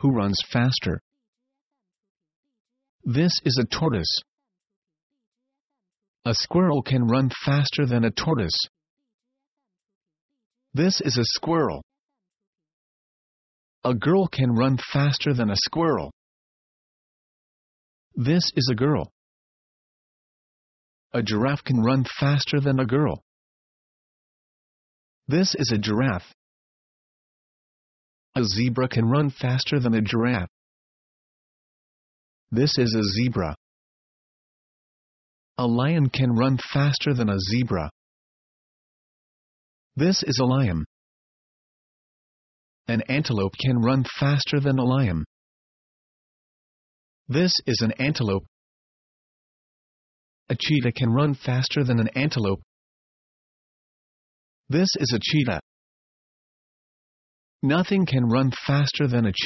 Who runs faster? This is a tortoise. A squirrel can run faster than a tortoise. This is a squirrel. A girl can run faster than a squirrel. This is a girl. A giraffe can run faster than a girl. This is a giraffe. A zebra can run faster than a giraffe. This is a zebra. A lion can run faster than a zebra. This is a lion. An antelope can run faster than a lion. This is an antelope. A cheetah can run faster than an antelope. This is a cheetah. Nothing can run faster than a cheetah.